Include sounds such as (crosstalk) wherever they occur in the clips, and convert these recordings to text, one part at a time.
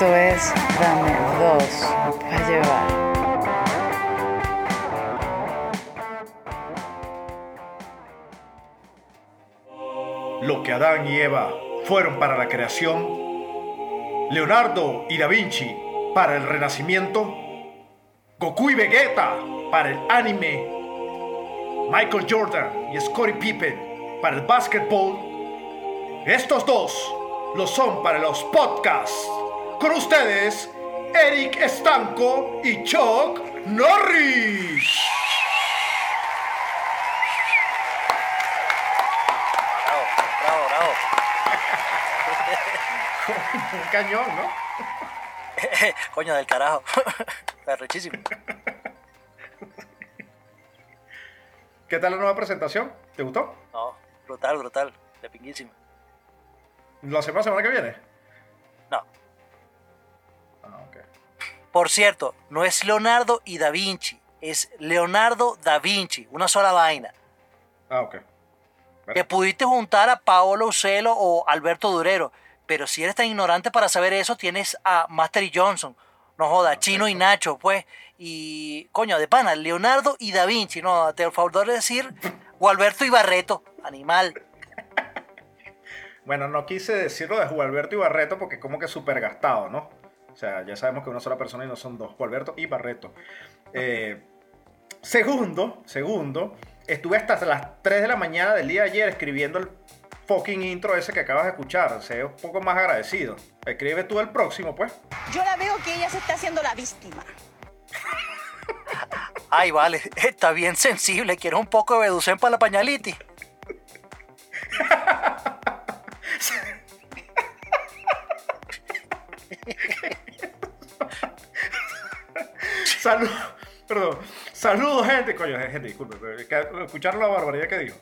Esto es Dame dos para llevar. Lo que Adán y Eva fueron para la creación, Leonardo y Da Vinci para el renacimiento, Goku y Vegeta para el anime, Michael Jordan y Scottie Pippen para el básquetbol, estos dos lo son para los podcasts. Con ustedes, Eric Estanco y Chuck Norris. Bravo, bravo, bravo. (laughs) Un cañón, ¿no? (laughs) Coño del carajo. (laughs) Perrechísimo. ¿Qué tal la nueva presentación? ¿Te gustó? No, brutal, brutal. De pinguísima. ¿Lo hacemos la semana que viene? No. Por cierto, no es Leonardo y Da Vinci. Es Leonardo Da Vinci. Una sola vaina. Ah, ok. Que pudiste juntar a Paolo Ucelo o Alberto Durero. Pero si eres tan ignorante para saber eso, tienes a Master y Johnson. No joda, Chino y Nacho, pues. Y, coño, de pana, Leonardo y Da Vinci. No, te favor de decir, o Alberto y Barreto. Animal. (laughs) Bueno, no quise decirlo de Gualberto y Barreto porque como que súper gastado, ¿no? O sea, ya sabemos que una sola persona y no son dos. Gualberto y Barreto. Eh, segundo, segundo, estuve hasta las 3 de la mañana del día de ayer escribiendo el fucking intro ese que acabas de escuchar. Sé un poco más agradecido. Escribe tú el próximo, pues. Yo la veo que ella se está haciendo la víctima. Ay, vale, está bien sensible. Quiero un poco de Beducen para la pañalitis. Saludos, (laughs) perdón. Saludos, gente. Coño, gente, disculpe, pero la barbaridad que dijo.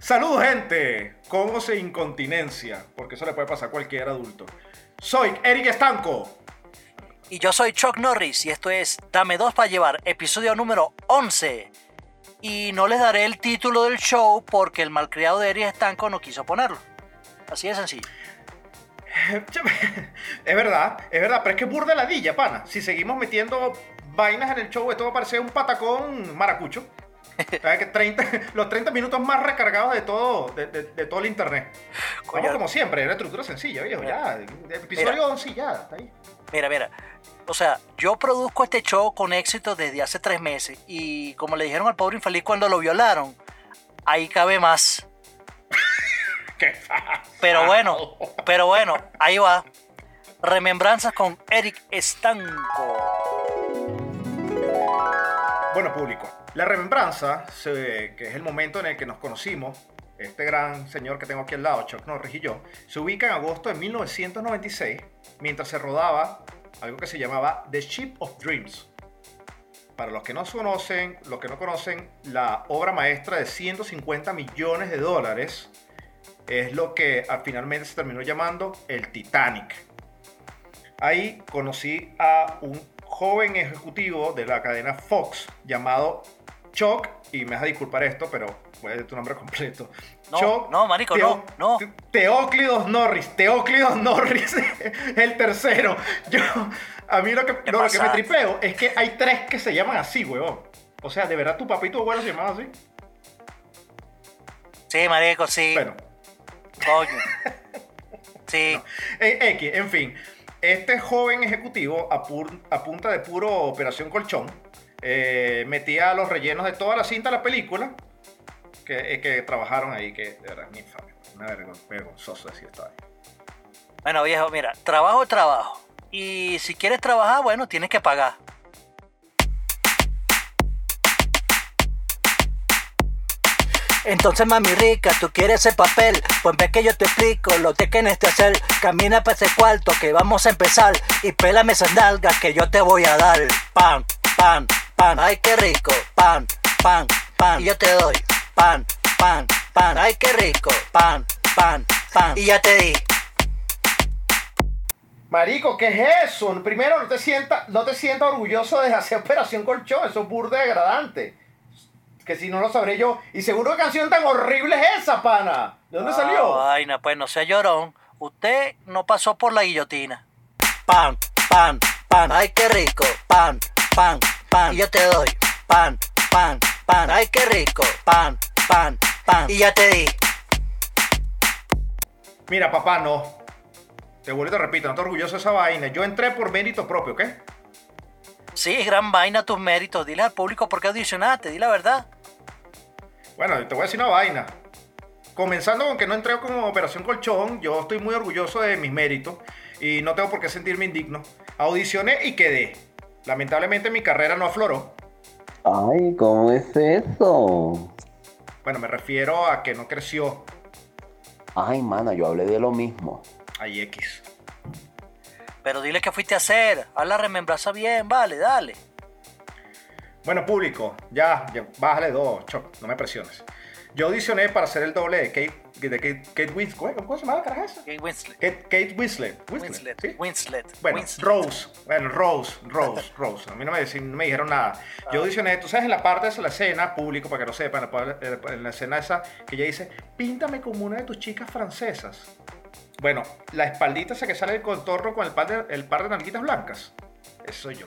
Saludos, gente. Con o sin incontinencia, porque eso le puede pasar a cualquier adulto. Soy Eric Estanco. Y yo soy Chuck Norris y esto es Dame dos para llevar, episodio número 11. Y no les daré el título del show porque el malcriado de Eric Estanco no quiso ponerlo. Así de sencillo. (laughs) Es verdad, es verdad, pero es que es burda ladilla, pana. Si seguimos metiendo vainas en el show, esto va a parecer un patacón maracucho. ¿Sabes que 30, (laughs) los 30 minutos más recargados de todo, de, de- de todo el internet. Coño. Vamos como siempre, una estructura sencilla, viejo, ya. Episodio Mira. 11 ya, está ahí. Mira, mira. O sea, yo produzco este show con éxito desde hace tres meses y como le dijeron al pobre infeliz cuando lo violaron, ahí cabe más. (laughs) ¿Qué? Pero bueno, pero bueno, ahí va. Remembranzas con Eric Estanco. Bueno, público, la remembranza, que es el momento en el que nos conocimos, este gran señor que tengo aquí al lado, Chuck Norris y yo, se ubica en agosto de 1996, mientras se rodaba algo que se llamaba The Ship of Dreams. Para los que no conocen, los que no conocen, la obra maestra de 150 millones de dólares es lo que ah, finalmente se terminó llamando el Titanic. Ahí conocí a un joven ejecutivo de la cadena Fox llamado Chuck, y me vas a disculpar esto, pero voy a decir tu nombre completo. No, no, marico, no, no. Te- Teóclidos Norris, Teóclidos Norris, (laughs) el tercero. Yo, a mí lo que, ¿Qué lo que me tripeo es que hay tres que se llaman así, huevón. O sea, ¿de verdad tu papá y tu abuelo se llamaban así? Sí, marico, sí. Bueno, Coño. (laughs) Sí. Eh, X, en fin. Este joven ejecutivo, a, punta de puro operación colchón, eh, metía los rellenos de toda la cinta de la película que, eh, trabajaron ahí, que de verdad es mi infame. Una vergonzoso decir esto ahí. Bueno, viejo, mira, trabajo trabajo. Y si quieres trabajar, bueno, tienes que pagar. Entonces, mami rica, tú quieres el papel. Pues ve que yo te explico lo que tienes que hacer. Camina para ese cuarto que vamos a empezar. Y pélame esas nalgas que yo te voy a dar. Pan, pan, pan. Ay, qué rico. Pan, pan, pan. Y yo te doy. Pan, pan, pan. Ay, qué rico. Pan, pan, pan. Y ya te di. Marico, ¿qué es eso? Primero, no te sientas no te sienta orgulloso de hacer operación colchón. Eso es burda degradante. Que si no lo sabré yo. Y seguro qué canción tan horrible es esa, pana. ¿De dónde Ah, salió? vaina, pues no sea llorón. Usted no pasó por la guillotina. pan, pan, pan. Ay, qué rico, pan, pan, pan. Y yo te doy pan, pan, pan. Ay, qué rico, pan, pan, pan. Y ya te di. Mira, papá, no. Te vuelvo y te repito, no estoy orgulloso de esa vaina. Yo entré por mérito propio, ¿ok? Sí, gran vaina tus méritos. Dile al público por qué audicionaste, di la verdad. Bueno, te voy a decir una vaina. Comenzando con que no entré como Operación Colchón, yo estoy muy orgulloso de mis méritos y no tengo por qué sentirme indigno. Audicioné y quedé. Lamentablemente mi carrera no afloró. Ay, ¿cómo es eso? Bueno, me refiero a que no creció. Ay, mana, yo hablé de lo mismo. Ay, X. Pero dile qué fuiste a hacer. Haz la remembranza bien, vale, dale. Bueno, público, ya, ya bájale dos, Choc, no me presiones. Yo audicioné para hacer el doble de Kate, de Kate, Kate Winslet. ¿Cómo se llama la caraja esa? Kate Winslet. Kate, Kate Winslet. Winslet. ¿sí? Winslet. Bueno, Winslet. Rose, bueno, Rose, Rose, Rose. A mí no me, no me dijeron nada. Yo audicioné, tú sabes, en la parte de la escena, público, para que lo sepan, en la- en la escena esa, que ella dice, píntame como una de tus chicas francesas. Bueno, la espaldita esa que sale del contorno con el par de, el par de blancas. Eso soy yo.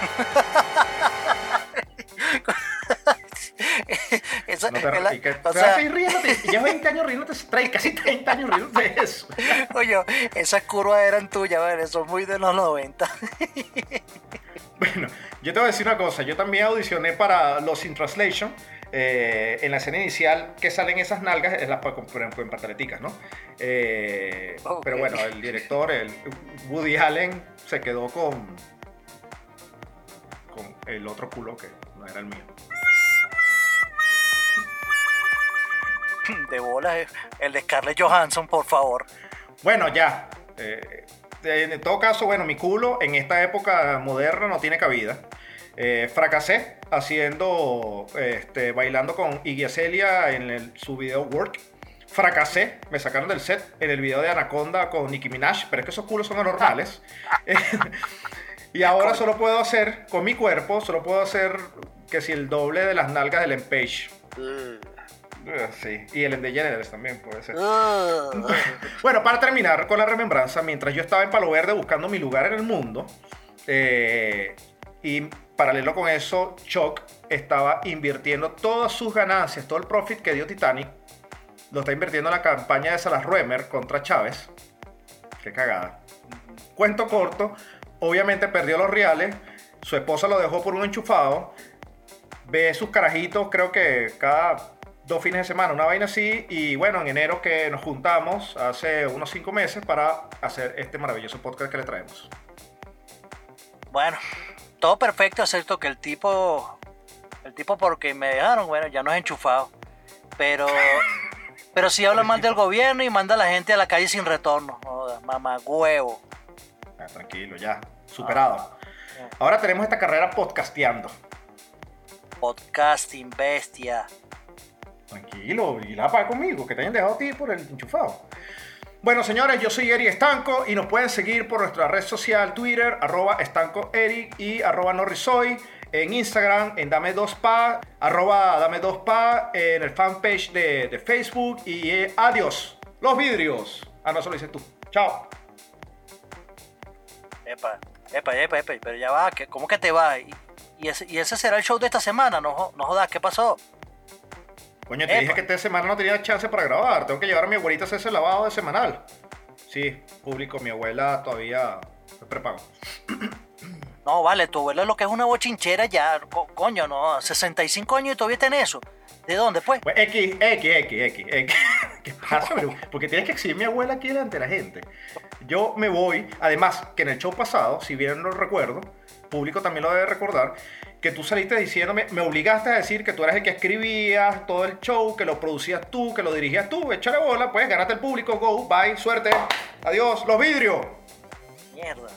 (laughs) Esa- No te, la- y que, o sea, riéndote. Llevas 20 años riéndote, casi 30 años riéndote de eso. (laughs) Oye, esas curvas eran tuyas, ¿vale? son muy de los 90. Bueno, yo te voy a decir una cosa. Yo también audicioné para Los in Translation. eh, en la escena inicial que salen esas nalgas, es la, por ejemplo, en pataleticas, ¿no? Eh. Pero bueno, el director, el Woody Allen, se quedó con, con el otro culo que no era el mío. De bolas, eh, el de Scarlett Johansson, por favor. Bueno, ya. eh, en todo caso, bueno, mi culo en esta época moderna no tiene cabida. Eh, fracasé haciendo, este, bailando con Iggy Azalea en el- su video Work. Fracasé, me sacaron del set en el video de Anaconda con Nicki Minaj, pero es que esos culos son anormales. (laughs) y ahora solo puedo hacer, con mi cuerpo, solo puedo hacer que si el doble de las nalgas del Empage. Eh, Sí, y el de Generals también puede ser. Uh, (laughs) Bueno, para terminar con la remembranza, mientras yo estaba en Palo Verde buscando mi lugar en el mundo, eh, y paralelo con eso, Chuck estaba invirtiendo todas sus ganancias, todo el profit que dio Titanic, lo está invirtiendo en la campaña de Salas Ruemer contra Chávez. Qué cagada. Cuento corto, obviamente perdió los reales, su esposa lo dejó por un enchufado, ve sus carajitos, creo que cada dos fines de semana, una vaina así. Y bueno, en enero que nos juntamos hace unos cinco meses para hacer este maravilloso podcast que le traemos. bueno, todo perfecto, excepto que el tipo, el tipo porque me dejaron, bueno, ya no es enchufado. Pero, pero sí habla (laughs) mal del gobierno y manda a la gente a la calle sin retorno. Mamá huevo. Ah, tranquilo, ya, superado. Ahora tenemos esta carrera podcasteando. Podcasting, bestia. Tranquilo, y la paga conmigo, que te hayan dejado a ti por el enchufado. Bueno, señores, yo soy Eric Estanco y nos pueden seguir por nuestra red social Twitter, arroba Estanco Eric y arroba Norrisoy. En Instagram, en Dame 2 Pa, arroba Dame 2 Pa, en el fanpage de, de Facebook. Y eh, adiós, los vidrios. Ah, no, eso lo dices tú. Chao. Epa, epa, epa, epa, pero ya va, que- ¿cómo que te va? Y, y ese, y ese será el show de esta semana, no, no jodas, ¿qué pasó? Coño, te Epa. dije que esta semana no tenía chance para grabar. Tengo que llevar a mi abuelita a hacer ese lavado de semanal. Sí, público, mi abuela todavía es prepago. (clears throat) No, vale, tu abuela lo que es una bochinchera ya, co- coño, no, 65 años y todavía está en eso. ¿De dónde, pues? Pues X, X, X, X, X. (laughs) ¿Qué pasa, bro? Porque tienes que exhibir mi abuela aquí delante de la gente. Yo me voy, además que en el show pasado, si bien lo recuerdo, público también lo debe recordar, que tú saliste diciéndome, me obligaste a decir que tú eras el que escribías todo el show, que lo producías tú, que lo dirigías tú, échale bola, pues gánate el público, go, bye, suerte, adiós, los vidrios. Mierda.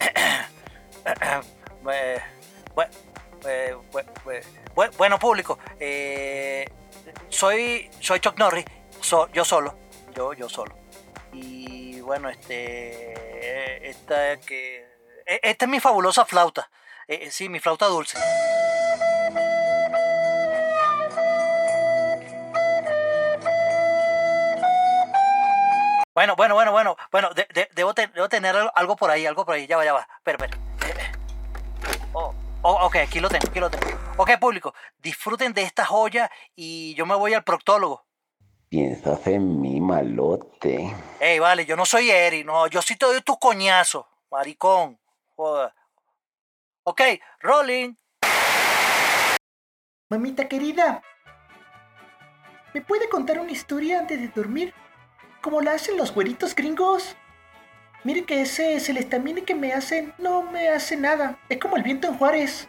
(clears throat) Eh, eh, bue- bue- bue- bueno, público, eh, soy, soy Chuck Norris, yo solo, yo, yo solo. Y bueno, este, esta que, e- esta es mi fabulosa flauta, Eh, sí, mi flauta dulce. Bueno, bueno, bueno, bueno. Bueno, de- de- debo, debo tener al- algo por ahí, algo por ahí. Ya va, ya va. Espera, espera. Eh, eh. Oh, oh, ok, aquí lo tengo, aquí lo tengo. Ok, público, disfruten de esta joya y yo me voy al proctólogo. Piensas en mí, malote. Ey, vale, yo no soy Eri, no, yo sí te doy tus coñazos, maricón. Joder. Ok, rolling. Mamita querida, ¿me puede contar una historia antes de dormir? Como la hacen los güeritos gringos. Mire que ese celestamine que me hacen no me hace nada. Es como el viento en Juárez.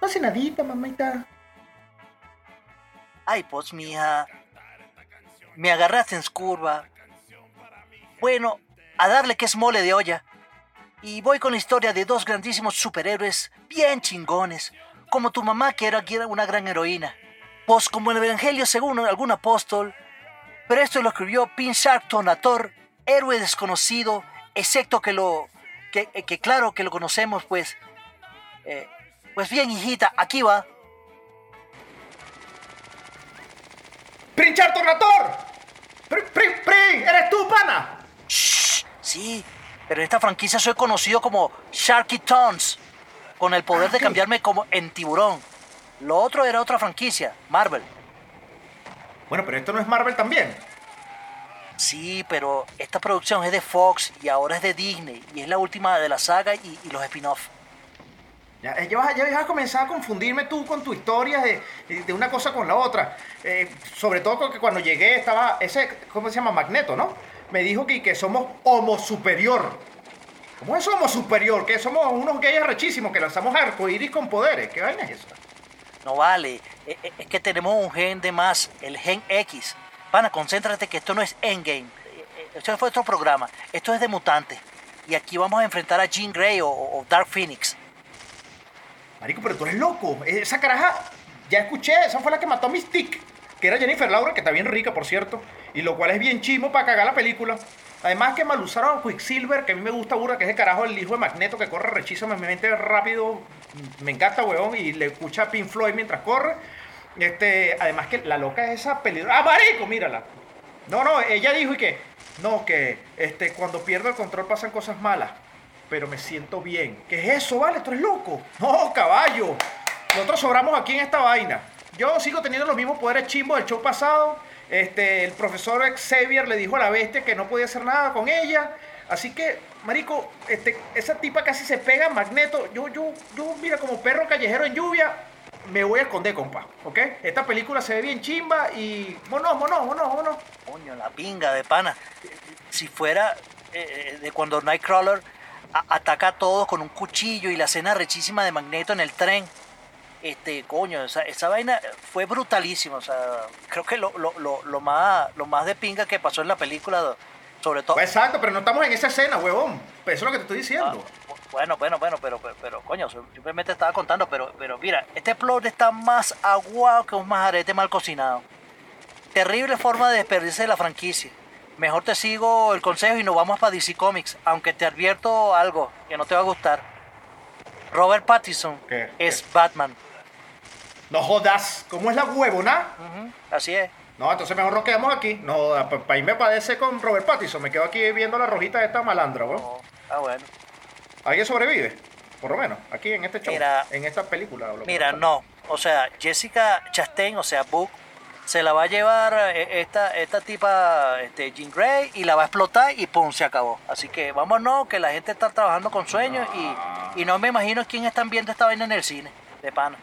No hace nadita, mamita. Ay, pues, mija. Me agarraste en curva. Bueno, a darle que es mole de olla. Y voy con la historia de dos grandísimos superhéroes bien chingones, como tu mamá que era, una gran heroína. Pues como el Evangelio según algún apóstol. Pero esto lo escribió Pin Sharpton Ator, héroe desconocido, excepto que lo... que, que claro que lo conocemos, pues... eh, pues bien, hijita, aquí va. ¡Princhar Tornator! ¡Pri, pri, pri! ¡Eres tú, pana! Shh, sí, pero en esta franquicia soy conocido como Sharky Tons, con el poder de cambiarme como en tiburón. Lo otro era otra franquicia, Marvel. Bueno, pero esto no es Marvel también. Sí, pero esta producción es de Fox y ahora es de Disney y es la última de la saga y, y los spin-off. Ya, eh, ya, vas, a comenzar a confundirme tú con tu historia de, de una cosa con la otra. Eh, sobre todo porque cuando llegué estaba ese, ¿cómo se llama? Magneto, ¿no? Me dijo que, somos homo superior. ¿Cómo es homo superior? Que somos unos gays rechísimos que lanzamos arcoíris con poderes. ¿Qué vaina es eso? No vale, e- e- es que tenemos un gen de más, el gen X. Pana, concéntrate que esto no es Endgame. Eh, eh, Esto fue otro programa. Esto es de mutantes. Y aquí vamos a enfrentar a Jean Grey o, o Dark Phoenix. Marico, pero tú eres loco. Esa caraja, ya escuché, esa fue la que mató a Mystique. Que era Jennifer Laura, que está bien rica, por cierto. Y lo cual es bien chimo para cagar la película. Además que mal usaron a Quicksilver, que a mí me gusta burda, que es el carajo el hijo de Magneto, que corre rechísimamente rápido. Me encanta, weón. Y le escucha a Pink Floyd mientras corre. Este, además que la loca es esa película. ¡Ah, marico! Mírala. No, no, ella dijo y que. No, que este, cuando pierdo el control pasan cosas malas. Pero me siento bien. ¿Qué es eso, vale? ¿Tú eres loco? No, caballo. Nosotros sobramos aquí en esta vaina. Yo sigo teniendo los mismos poderes chimbos del show pasado. Este, el profesor Xavier le dijo a la bestia que no podía hacer nada con ella. Así que, marico, este, esa tipa casi se pega Magneto. Yo, yo, yo, mira, como perro callejero en lluvia, me voy a esconder, compa. ¿Ok? Esta película se ve bien chimba y... Mono, mono, mono, mono. Coño, la pinga de pana. Si fuera eh, eh, de cuando Nightcrawler a- ataca a todos con un cuchillo y la escena rechísima de Magneto en el tren. Este, coño, esa, esa vaina fue brutalísima. O sea, creo que lo, lo, lo, lo más, lo más de pinga que pasó en la película, sobre todo. Pues exacto, pero no estamos en esa escena, huevón. Pues eso es lo que te estoy diciendo. Ah, bueno, bueno, bueno, pero, pero, pero, coño, simplemente estaba contando, pero, pero mira, este plot está más aguado que un majarete mal cocinado. Terrible forma de desperdiciar la franquicia. Mejor te sigo el consejo y nos vamos para DC Comics, aunque te advierto algo que no te va a gustar. Robert Pattinson ¿Qué? es ¿Qué? Batman. No jodas, ¿cómo es la huevona? Ujú, así es. No, entonces mejor nos quedamos aquí. No, para irme padece con Robert Pattinson. Me quedo aquí viendo la rojita de esta malandra, weón. Oh, ah, bueno. ¿Alguien sobrevive? Por lo menos, aquí en este show. Mira, en esta película. Mira, no. O sea, Jessica Chastain, o sea, Book, se la va a llevar eh, esta, esta tipa, este, Jean Grey, y la va a explotar y pum, se acabó. Así que vámonos, que la gente está trabajando con sueños y, y no me imagino quién están viendo esta vaina en el cine, de pana.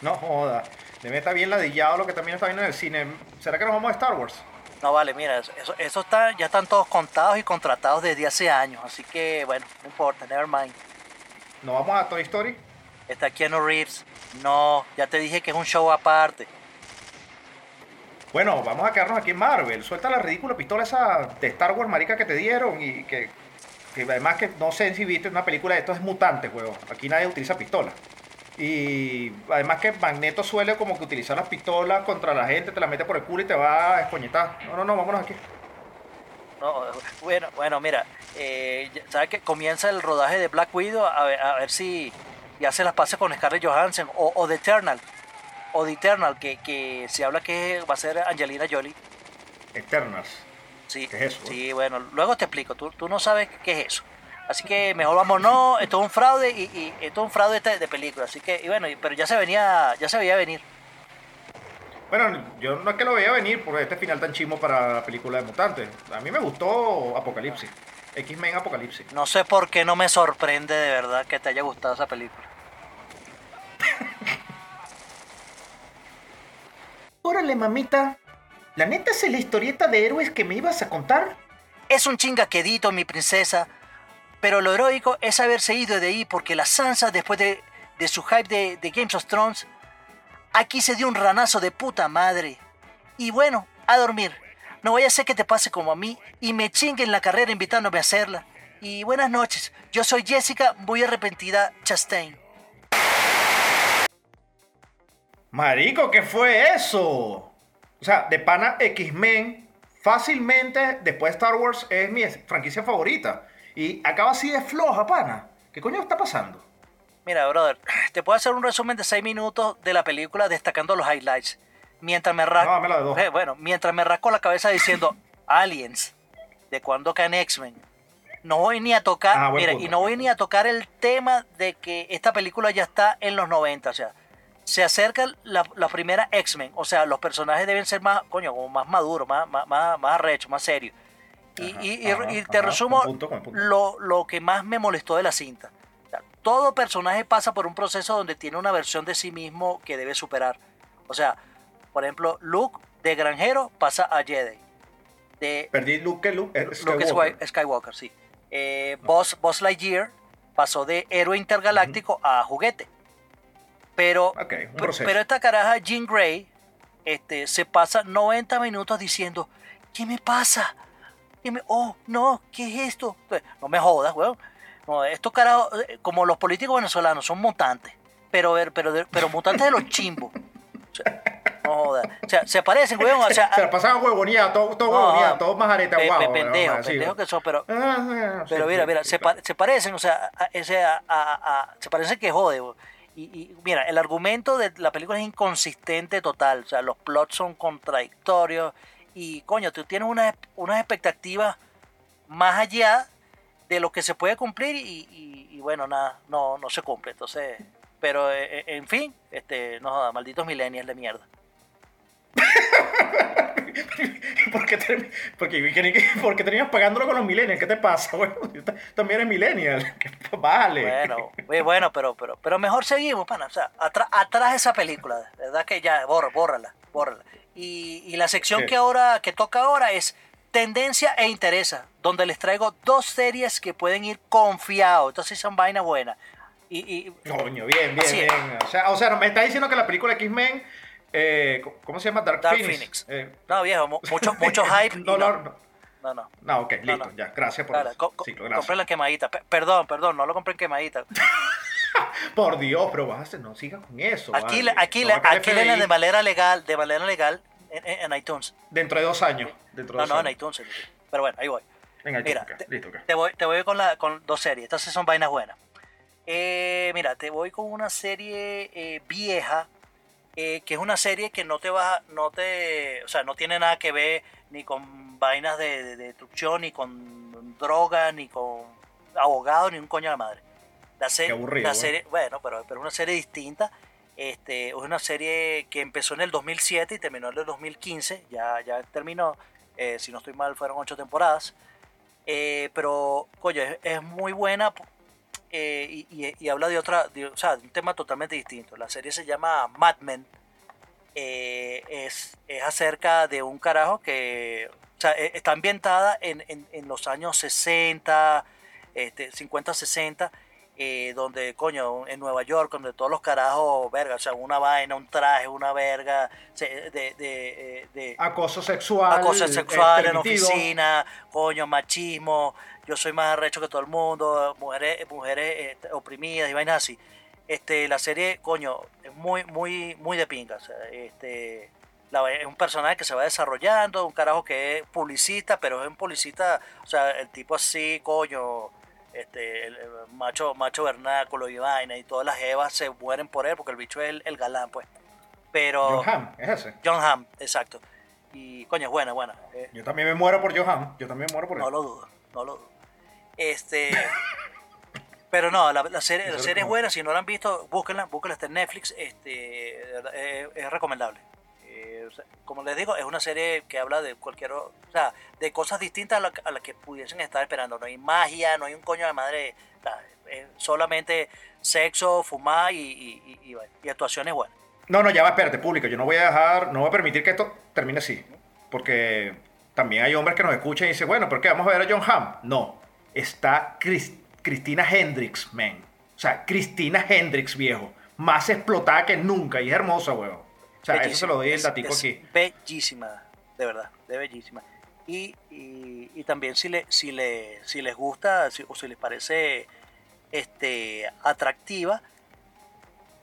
No joda. Debe estar bien ladillado lo que también está viendo en el cine. ¿Será que nos vamos a Star Wars? No vale, mira, eso, eso, está, ya están todos contados y contratados desde hace años. Así que, bueno, no importa, never mind. ¿Nos vamos a Toy Story? Está Keanu Reeves. No, ya te dije que es un show aparte. Bueno, vamos a quedarnos aquí en Marvel. Suelta la ridícula pistola esa de Star Wars marica que te dieron y que, además que no sé si viste una película de esto es mutante, juego. Aquí nadie utiliza pistola. Y además que Magneto suele como que utilizar las pistolas contra la gente, te la mete por el culo y te va a escoñetar. No, no, no, vámonos aquí. No, bueno, bueno, mira, eh, ¿sabes que Comienza el rodaje de Black Widow a ver, a ver si ya se las pasa con Scarlett Johansson o, o The Eternal. O The Eternal, que, que se habla que va a ser Angelina Jolie. Eternals. Sí, ¿Qué es eso? sí, bueno, luego te explico. Tú, tú no sabes qué es eso. Así que mejor vamos, no, esto es un fraude y, y esto es un fraude este de película. Así que, y bueno, pero ya se venía, ya se veía venir. Bueno, yo no es que lo veía venir por este final tan chimo para la película de mutantes. A mí me gustó Apocalipsis. X-Men Apocalipsis. No sé por qué no me sorprende de verdad que te haya gustado esa película. Órale, mamita. ¿La neta es la historieta de héroes que me ibas a contar? Es un chingaquedito, mi princesa. Pero lo heroico es haberse ido de ahí porque la Sansa, después de, de su hype de, de Games of Thrones, aquí se dio un ranazo de puta madre. Y bueno, a dormir. No vaya a ser que te pase como a mí y me chinguen la carrera invitándome a hacerla. Y buenas noches, yo soy Jessica, muy arrepentida Chastain. Marico, ¿qué fue eso? O sea, de pana X-Men, fácilmente después de Star Wars es mi franquicia favorita. Y acaba así de floja, pana. ¿Qué coño está pasando? Mira, brother, te puedo hacer un resumen de 6 minutos de la película destacando los highlights. Mientras me rasco. No. Eh, bueno, mientras me rasco la cabeza diciendo (laughs) Aliens, de cuando caen X-Men. No voy ni a tocar, Ah, mira, punto, y no voy ni a tocar el tema de que esta película ya está en los 90, o sea, se acerca la, la primera X-Men, o sea, los personajes deben ser más, coño, como más maduros, más, más, más, arrechos, más serios. Y, Ajá, y- y- ajá, y te ajá, resumo punto. Lo, lo que más me molestó de la cinta. O sea, todo personaje pasa por un proceso donde tiene una versión de sí mismo que debe superar. O sea, por ejemplo, Luke de granjero pasa a Jedi. De Perdí Luke, que Luke, eh, Luke Skywalker. Sky- Skywalker, sí. Eh, Buzz, Buzz Lightyear pasó de héroe intergaláctico a juguete. Pero, pero esta caraja, Jean Grey, este, se pasa 90 minutos diciendo, ¿qué me pasa? ¿Qué me- oh, no, ¿qué es esto? Pues, No me jodas, weón. No, estos carajos, eh, como los políticos venezolanos, son mutantes. Pero, ver- pero, pero mutantes de los chimbos. O sea, no jodas. O sea, se parecen, weón. O sea, (laughs) Se la pasaban huevoneados, todo, todo no, huevoneado, no, todo más areta pe- guau. pe- weón, pendejo, pendejo weón. que son, pero, Ah, ah, pero mira, mira, sí, se, claro. pa- se parecen, o sea, a, a, se parecen que jode. bo. Y, mira, el argumento de la película es inconsistente total, o sea, los plots son contradictorios y coño, tú tienes unas, unas expectativas más allá de lo que se puede cumplir y, bueno, nada, no, no se cumple. Entonces, pero eh, eh, en fin, este, no malditos millennials de mierda. (laughs) (laughs) ¿Por qué, ter- porque, que- porque tenías pagándolo con los millennials? ¿Qué te pasa, güey? (laughs) Tú También eres millennial. (laughs) Vale. Bueno, muy bueno, pero, pero, pero mejor seguimos, pana. O sea, atrás, atrás esa película, verdad que ya, borra, bórrala, bórrala. Y, y la sección que ahora, que toca ahora es tendencia e interesa, donde les traigo dos series que pueden ir confiados. Entonces son vainas buenas. Y, y Coño, bien, bien, bien. O sea, o sea, me está diciendo que la película X-Men, eh, ¿cómo se llama? Dark, Dark Phoenix. Phoenix. Eh, no, viejo, mu- mucho, mucho (laughs) hype. no, no, no. no, no. No, ok, listo, no. ya. Gracias por el co- compré la quemadita. Pe- perdón, perdón, no lo compré en quemadita. (laughs) Por Dios, pero vas a no sigas con eso. Aquí, vale. aquí, No aquí de manera legal, de manera legal en, en- en iTunes. Dentro de dos años. Dentro de No, dos no, en iTunes. Pero bueno, ahí voy. Venga, Mira, ok, te, listo, ok. te voy, te voy con, la, con dos series. Sí son vainas buenas. Eh, mira, te voy con una serie eh, vieja, eh, que es una serie que no te va, no te, o sea, no tiene nada que ver ni con vainas de, de- de destrucción, ni con drogas, ni con abogados, ni un coño de la madre. La, se- Qué aburrido, la serie, bueno, pero pero una serie distinta. Este, es una serie que empezó en el 2007 y terminó en el 2015. Ya, ya terminó. Eh, si no estoy mal, fueron ocho temporadas. Eh, pero, coño, es, es muy buena eh, y, y- y habla de otra, de- o sea, de un tema totalmente distinto. La serie se llama Mad Men. Eh, es, es acerca de un carajo que, o sea, e- está ambientada en, en- en los años 60, este, 50, 60, eh, donde, coño, en Nueva York, donde todos los carajos, verga, o sea, una vaina, un traje, una verga, de, de, eh, de, Acoso sexual. acoso eh, sexual en oficina, coño, machismo, yo soy más arrecho que todo el mundo, mujeres, mujeres este, oprimidas y vainas así. Este, la serie, coño, es muy, muy, muy de pinga. o sea, este, la- es un personaje que se va desarrollando, un carajo que es publicista, pero es un publicista, o sea, el tipo así, coño, este, el, el macho, macho vernáculo y vaina, y todas las evas se mueren por él, porque el bicho es el, el galán, pues. Pero. John Hamm, es ese. John exacto. Y coño, es buena, buena. Eh, Yo también me muero por Johan. Yo también me muero por él. no lo dudo, no lo dudo. Este. Pero no, la, la serie, la serie es buena, si no la han visto, búsquenla, búsquenla, está en Netflix, este, es recomendable. Como les digo, es una serie que habla de cualquier, o sea, de cosas distintas a las a las que pudiesen estar esperando. No hay magia, no hay un coño de madre, solamente sexo, fumar y, y, y- y actuaciones buenas. No, no, ya va, espérate, público. Yo no voy a dejar, no voy a permitir que esto termine así. Porque también hay hombres que nos escuchan y dicen, bueno, ¿por qué vamos a ver a John Hamm? No, está Cris- Cristina Hendricks, man. O sea, Cristina Hendricks, viejo. Más explotada que nunca y es hermosa, weón. O sea, eso se lo doy el Es- datico es aquí. Bellísima, de verdad, de bellísima. Y, y, y también si, le, si, le, si les gusta si- o si les parece este, atractiva,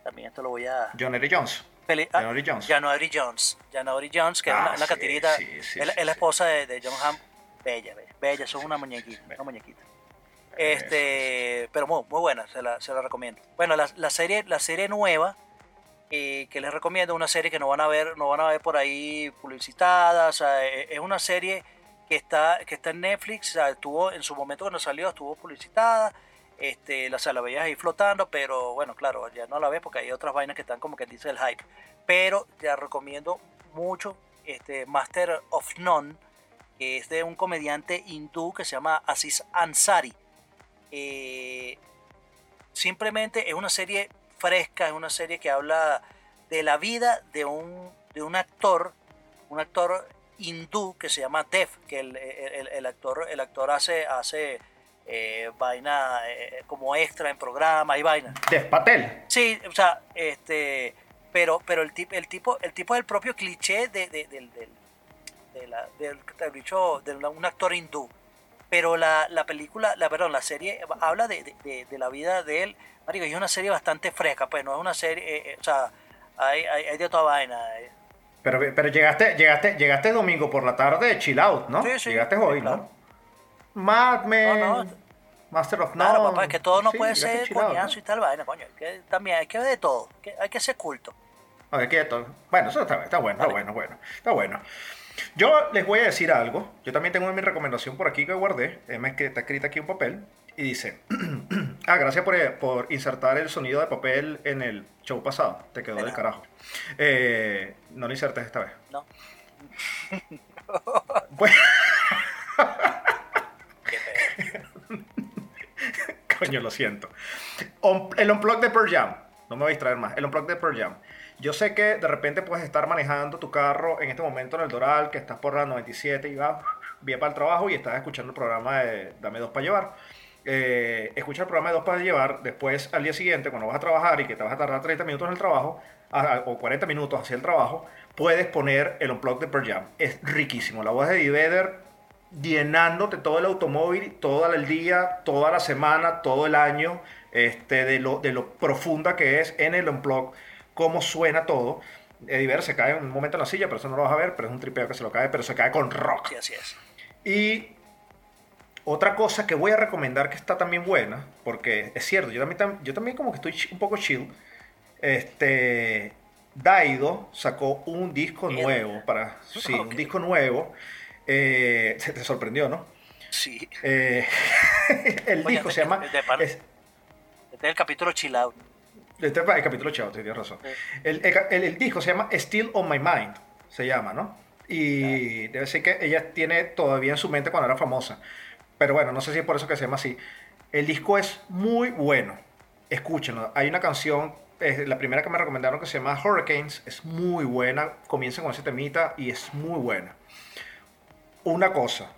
también esto lo voy a... John Jones. pele- ah, January Jones. January Jones. January Jones, que Ah, es una, una sí, catirita, sí, sí, es, la- sí, es la sí. esposa de, de John Hamm. Bella, bella, bella, son una muñequita, una muñequita. Este, pero muy, muy buena, se la, se la recomiendo. Bueno, la, la serie, la serie nueva eh, que les recomiendo, una serie que no van a ver, no van a ver por ahí publicitada, o sea, e- es una serie que está, que está en Netflix, o estuvo en su momento cuando salió, estuvo publicitada, este, la, o sea, la veías ahí flotando, pero bueno, claro, ya no la ves porque hay otras vainas que están como que dice el hype. Pero te recomiendo mucho este, Master of None, que es de un comediante hindú que se llama Aziz Ansari. Eh, simplemente es una serie fresca, es una serie que habla de la vida de un, de un actor, un actor hindú que se llama Dev, que el, el- el actor, el actor hace, hace eh, vaina eh, como extra en programa y vaina. Dev Patel. Sí, o sea, este, pero, pero el tipo, el tipo, el tipo es el propio cliché de, de- del, del, de la- del, bicho- de un actor hindú. Pero la, la película, la perdón, la serie habla de, de- la vida de él. Marico, y es una serie bastante fresca, pues no es una serie, eh, eh, o sea, hay, hay, hay de toda vaina. eh. Pero, pero llegaste, llegaste, llegaste domingo por la tarde, chill out, ¿no? Sí, sí, llegaste sí, hoy, claro. ¿no? Mad Men, No, no. Master of Claro, None. papá, es que todo no Sí, puede ser coñazo y tal vaina, coño. que- también hay que ver de todo, que hay que ser culto. ¿no? Bueno, eso está, está bueno, está bueno. Está bueno. Yo les voy a decir algo. Yo también tengo mi recomendación por aquí que guardé. Es que está escrita aquí en papel. Y dice: (clears throat) Ah, gracias por, por insertar el sonido de papel en el show pasado. Te quedó De del carajo. Eh, no lo insertes esta vez. ¿no? (laughs) Pedo. (laughs) Coño, lo siento. El unplug de Pearl Jam. No me voy a distraer más. El unplug de Pearl Jam. Yo sé que de repente puedes estar manejando tu carro en este momento en el Doral, que estás por la 97 y vas bien para el trabajo y estás escuchando el programa de Dame Dos para Llevar. Eh, escucha el programa de Dos para Llevar, después al día siguiente, cuando vas a trabajar y que te vas a tardar 30 minutos en el trabajo, a- o 40 minutos hacia el trabajo, puedes poner el unplug de Pearl Jam. Es riquísimo. La voz de Eddie llenándote todo el automóvil, todo el día, toda la semana, todo el año, este, de, lo, de lo profunda que es en el unplug, cómo suena todo. Eddie Vedder se cae en un momento en la silla, pero eso no lo vas a ver, pero es un tripeo que se lo cae, pero se cae con rock. Sí, así es. Y otra cosa que voy a recomendar que está también buena, porque es cierto, yo también, tam- yo también como que estoy un poco chill. Este, Daido sacó un disco nuevo para, sí, un disco nuevo. Eh, (laughs) se te sorprendió, ¿no? Sí. Eh, (laughs) el Oye, disco de- se llama. es- Este es el capítulo chill out. Este es el capítulo chavo, tienes razón. El, el- el disco se llama Still on My Mind, se llama, ¿no? Y debe ser que ella tiene todavía en su mente cuando era famosa. Pero bueno, no sé si es por eso que se llama así. El disco es muy bueno. Escúchenlo. Hay una canción, es la primera que me recomendaron que se llama Hurricanes. Es muy buena. Comiencen con ese temita y es muy buena. Una cosa.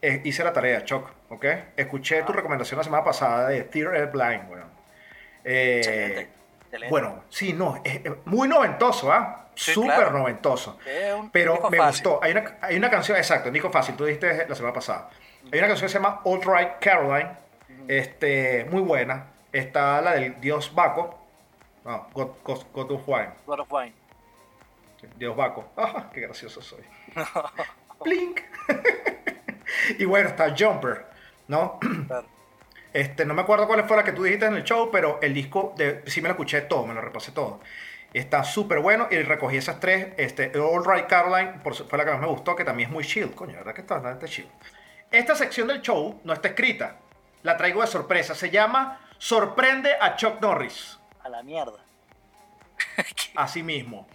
Eh, hice la tarea, Choc, ¿ok? Escuché tu recomendación la semana pasada de Tear Blind, weón. Eh, Excelente, excelente. bueno, sí, no, es, es muy noventoso, ¿ah? Sí, Súper claro. noventoso. Pero me fácil. gustó. Hay una, hay una canción, exacto, Nico Fácil, tú dijiste la semana pasada. Hay una canción que se llama All Right Caroline, este, muy buena. Está la del Dios Baco. No, God, God, God of Wine. God of Wine. Dios Baco. (laughs) Ah, qué gracioso soy. (laughs) Blink. (laughs) y bueno, está Jumper, ¿no? Claro. Este, no me acuerdo cuál fue la que tú dijiste en el show, pero el disco de, sí me lo escuché todo, me lo repasé todo. Está súper bueno y recogí esas tres. Este, All Right Caroline por, fue la que más me gustó, que también es muy chill. Coño, la verdad que está bastante chill. Esta sección del show no está escrita. La traigo de sorpresa. Se llama Sorprende a Chuck Norris. A la mierda. (laughs) Así mismo.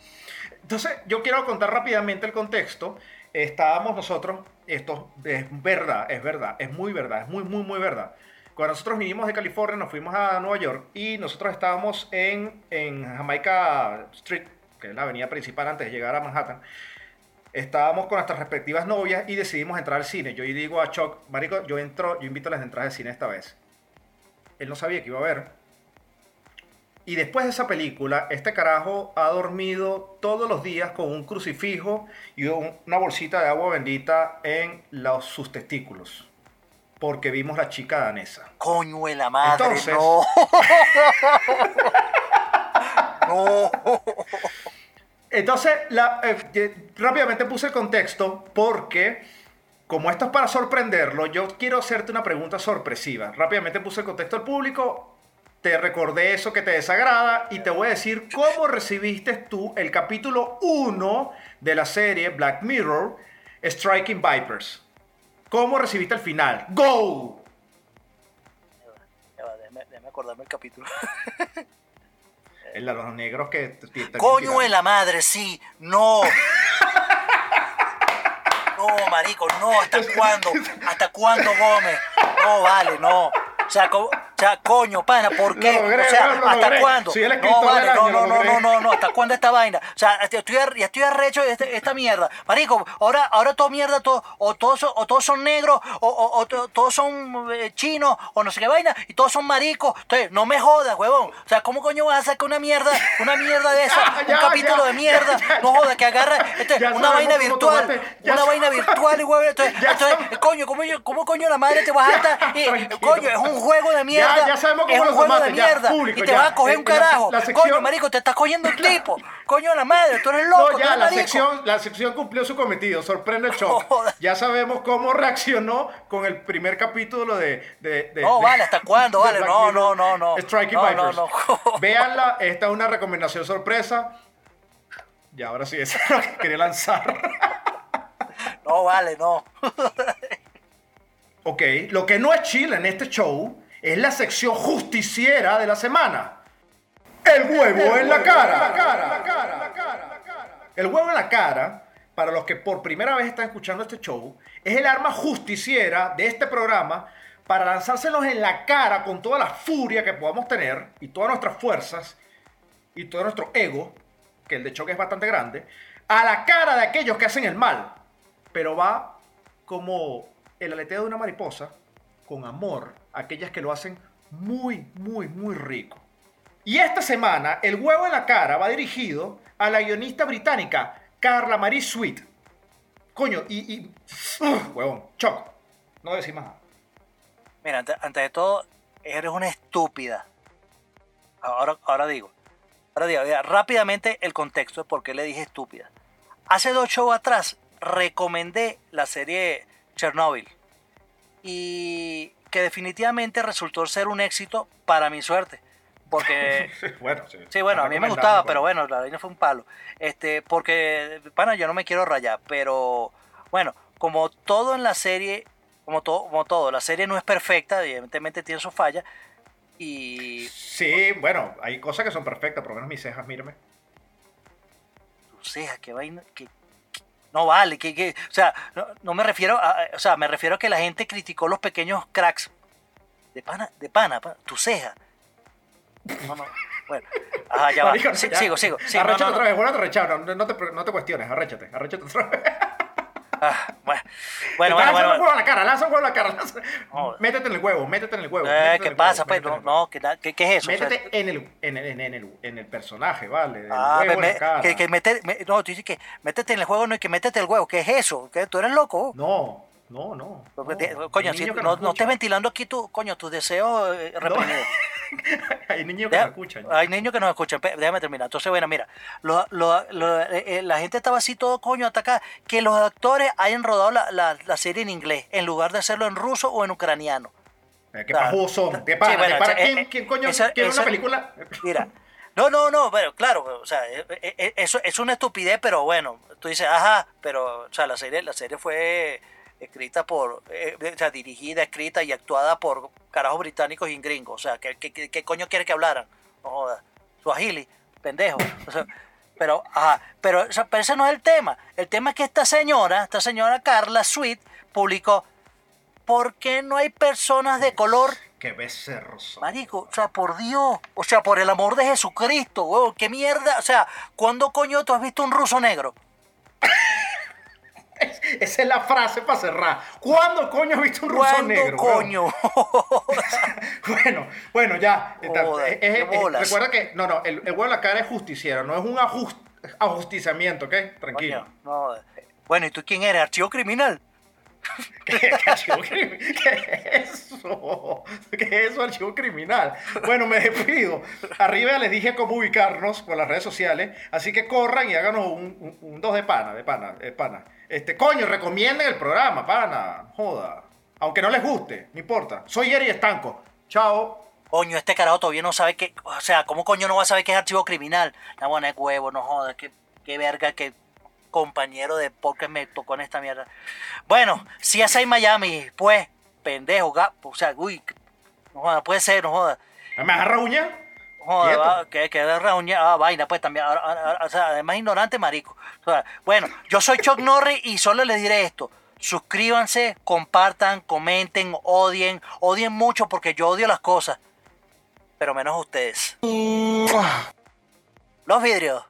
Entonces, yo quiero contar rápidamente el contexto. Estábamos nosotros, esto es verdad, es verdad, es muy verdad, es muy, muy, muy verdad. Cuando nosotros vinimos de California, nos fuimos a Nueva York y nosotros estábamos en, en Jamaica Street, que es la avenida principal antes de llegar a Manhattan. Estábamos con nuestras respectivas novias y decidimos entrar al cine. Yo digo a Chuck, Marico, yo entro, yo invito a las entradas de cine esta vez. Él no sabía que iba a ver. Y después de esa película, este carajo ha dormido todos los días con un crucifijo y un- una bolsita de agua bendita en los, sus testículos. Porque vimos la chica danesa. Coño de la madre, Entonces- no. (laughs) no. Entonces, la- eh, eh, rápidamente puse el contexto porque, como esto es para sorprenderlo, yo quiero hacerte una pregunta sorpresiva. Rápidamente puse el contexto al público, te recordé eso que te desagrada y te voy a decir cómo recibiste tú el capítulo 1 de la serie Black Mirror, Striking Vipers. ¿Cómo recibiste el final? ¡Go! Ya va, déjame, déjame acordarme el capítulo. (laughs) El de los negros que Coño de la madre, sí, no. (laughs) No, marico, no, ¿hasta cuándo? ¿Hasta cuándo, Gómez? No, vale, no. O sea, co- o sea, coño, pana, ¿por qué? Logré, o sea, logré. ¿hasta cuándo? No, vale, no, no, no, no, no, no, ¿hasta cuándo esta vaina? O sea, estoy, ya estoy arrecho de este- esta mierda. Marico, ahora, ahora todo mierda, todo, o, todos son, o todos son negros, o, o- o to- todos son eh, chinos, o no sé qué vaina, y todos son maricos. Entonces, no me jodas, huevón. O sea, ¿cómo coño vas a sacar una mierda, una mierda de esa? (laughs) Ya, un capítulo ya, de mierda. ya, no jodas, que agarra (laughs) este, una vaina virtual. tomaste- Una vaina virtual y huevón. Entonces, (laughs) coño, ¿cómo, yo- ¿cómo coño la madre te vas a estar? y, coño, es un juego de mierda. Ya sabemos cómo es un juego de mierda. público, y te vas a coger un Eh, la- carajo. la sección- Coño, marico, te estás cogiendo un (laughs) tipo. Coño la madre, tú eres loco. No, ya la sección, la sección cumplió su cometido. Sorprende el (laughs) shock. Ya sabemos cómo reaccionó con el primer capítulo de. No, vale, ¿hasta (laughs) cuándo? Vale, no, no, no, no. Striking No, Vipers. no, no. Véanla, esta es una recomendación sorpresa. Y ahora sí, esa es lo que quería lanzar. No, vale, no. ok, lo que no es chile en este show es la sección justiciera de la semana. El huevo en la cara. El huevo en la cara, para los que por primera vez están escuchando este show, es el arma justiciera de este programa para lanzárselos en la cara con toda la furia que podamos tener y todas nuestras fuerzas y todo nuestro ego, que el de choque es bastante grande, a la cara de aquellos que hacen el mal. Pero va como el aleteo de una mariposa, con amor, aquellas que lo hacen muy, muy, muy rico. Y esta semana, el huevo en la cara va dirigido a la guionista británica Carla Marie Sweet. Coño, y. y ¡Ugh! huevón, choco. No decir más. Mira, ante- antes de todo, eres una estúpida. Ahora, ahora digo. Ahora digo, rápidamente el contexto de por qué le dije estúpida. Hace dos shows atrás recomendé la serie Chernobyl. Y que definitivamente resultó ser un éxito para mi suerte. Porque (laughs) bueno, sí. Sí, bueno, a mí me gustaba, pero bueno, la vaina fue un palo. Este, porque, pana, yo no me quiero rayar, pero bueno, como todo en la serie, como todo, como todo, la serie no es perfecta, evidentemente tiene sus fallas. Y Sí, bueno, hay cosas que son perfectas, por lo menos mis cejas, mírame. tu ceja, qué vaina, que- no vale, que, que- o sea, no, no me refiero a, o sea, me refiero a que la gente criticó los pequeños cracks de pana, de pana, pa- tu ceja. No, no, bueno, ajá, ya va, Marico, ya. sigo, sigo, sí, no, Arréchate no, no. otra vez, vuelve a arrechar, no, no te, no te cuestiones, arréchate, arréchate otra vez. Ah, (laughs) bueno, bueno, bueno, bueno. huevo a la cara, lanza el huevo a la cara. lanza- No. Métete en el huevo, métete en el huevo. Eh, ¿Qué el pasa, huevo, pues? No, no, ¿qué? ¿Qué, qué es eso? O sea, Métete en el, en, el, en, el, en el personaje, ¿vale? Ah, huevo me- en la cara. que, que mete, me- no, tú dices que métete en el juego, no, y que métete el huevo. ¿Qué es eso? ¿Qué? ¿Tú eres loco? No, no, no. No. te- coño, si- no, estés ventilando aquí tu, coño, tus deseos eh. (laughs) Hay niños que Deja- nos escuchan. Hay niños que nos escuchan. Déjame terminar. Entonces, bueno, mira, lo- lo- lo- eh, eh, la gente estaba así todo coño hasta acá. Que los actores hayan rodado la, la- la serie en inglés en lugar de hacerlo en ruso o en ucraniano. Eh, ¿Qué pajudos son? ¿Qué eh, ¿Quién, quién coño esa- quiere esa- una película? Mira, No, no, no, pero claro, o sea, eso es una estupidez, pero bueno, tú dices, ajá, pero, o sea, la serie, la serie fue escrita por, eh, o sea, dirigida, escrita y actuada por carajos británicos y gringos, o sea, ¿qué, qué, qué- coño quiere que hablaran? No jodas, Swahili, pendejo. O sea, pero, ajá, pero, o sea, pero ese no es el tema. El tema es que esta señora, esta señora Carla Sweet, publicó, ¿por qué no hay personas de color Qué becerros. Marico, o sea, por Dios, o sea, por el amor de Jesucristo, weón, qué mierda, o sea, ¿cuándo coño tú has visto un ruso negro? Esa es la frase para cerrar. ¿Cuándo coño has visto un ruso ¿Cuándo negro? coño? (laughs) Bueno, bueno, ya. Joder, Es- recuerda que, no, no, el, el huevo en la cara es justiciero, no es un ajust- ajusticiamiento, ¿ok? Tranquilo. Coño, no. Bueno, ¿y tú quién eres? ¿Archivo criminal? (laughs) ¿Qué, qué archivo qué es eso? ¿Qué es eso, archivo criminal? Bueno, me despido. Arriba les dije cómo ubicarnos por las redes sociales, así que corran y háganos un, un- un dos de pana, de pana, de pana. Este, coño, recomienden el programa, pana. Joda. Aunque no les guste, no importa. Soy Eri Estanco. Chao. Coño, este carajo todavía no sabe qué, o sea, ¿cómo coño no va a saber qué es archivo criminal? La buena es huevo, no jodas, qué, qué verga, qué compañero de podcast me tocó en esta mierda. Bueno, si es ahí Miami, pues, pendejo, ga- o sea, uy, no jodas, puede ser, no jodas. ¿Me agarra uña? Joder, Quieto. va, que, que de reunión, ah, vaina, pues también, o sea, además ignorante, marico. O sea, bueno, yo soy Chuck (laughs) Norris y solo les diré esto. Suscríbanse, compartan, comenten, odien, odien mucho porque yo odio las cosas, pero menos ustedes. (laughs) Los vidrios.